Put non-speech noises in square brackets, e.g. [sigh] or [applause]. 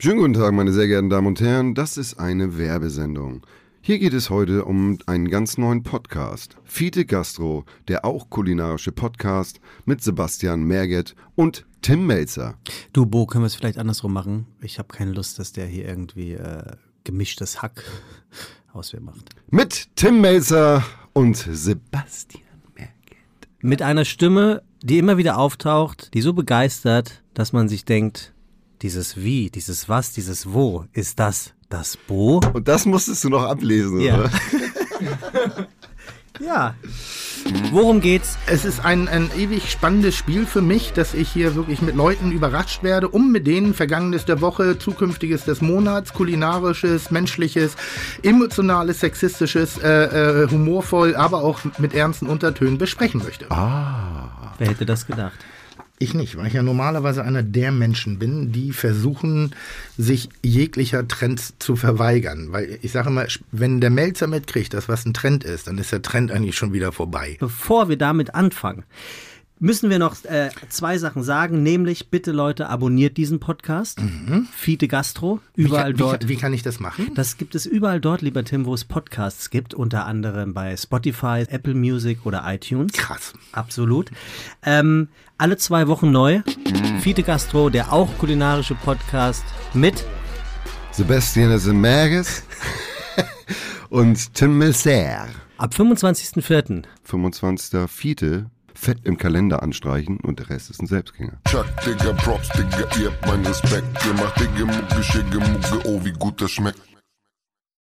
Schönen guten Tag, meine sehr geehrten Damen und Herren. Das ist eine Werbesendung. Hier geht es heute um einen ganz neuen Podcast. Fiete Gastro, der auch kulinarische Podcast mit Sebastian Merget und Tim Melzer. Du, Bo, können wir es vielleicht andersrum machen? Ich habe keine Lust, dass der hier irgendwie äh, gemischtes Hack [laughs] Auswehr macht. Mit Tim Melzer und Sebastian Merget. Mit einer Stimme, die immer wieder auftaucht, die so begeistert, dass man sich denkt, dieses Wie, dieses Was, dieses Wo, ist das das Bo? Und das musstest du noch ablesen, ja. oder? [laughs] ja. Worum geht's? Es ist ein, ein ewig spannendes Spiel für mich, dass ich hier wirklich mit Leuten überrascht werde, um mit denen Vergangenes der Woche, Zukünftiges des Monats, kulinarisches, menschliches, emotionales, sexistisches, äh, äh, humorvoll, aber auch mit ernsten Untertönen besprechen möchte. Ah. Wer hätte das gedacht? Ich nicht, weil ich ja normalerweise einer der Menschen bin, die versuchen, sich jeglicher Trends zu verweigern. Weil ich sage immer, wenn der Melzer mitkriegt, dass was ein Trend ist, dann ist der Trend eigentlich schon wieder vorbei. Bevor wir damit anfangen, müssen wir noch äh, zwei Sachen sagen, nämlich bitte Leute abonniert diesen Podcast, mhm. Fiete Gastro, überall wie kann, dort. Wie, wie, kann ich das machen? Das gibt es überall dort, lieber Tim, wo es Podcasts gibt, unter anderem bei Spotify, Apple Music oder iTunes. Krass. Absolut. Ähm, alle zwei Wochen neu. Mhm. Fiete Gastro, der auch kulinarische Podcast mit Sebastian Semerges [laughs] und Tim Messer. Ab 25.04. 25. Fiete fett im Kalender anstreichen und der Rest ist ein Selbstgänger. Chuck, Digga, Props, Digga, ihr habt meinen Respekt. Ihr macht Digga, Mucke, Schicke, Mucke, oh, wie gut das schmeckt.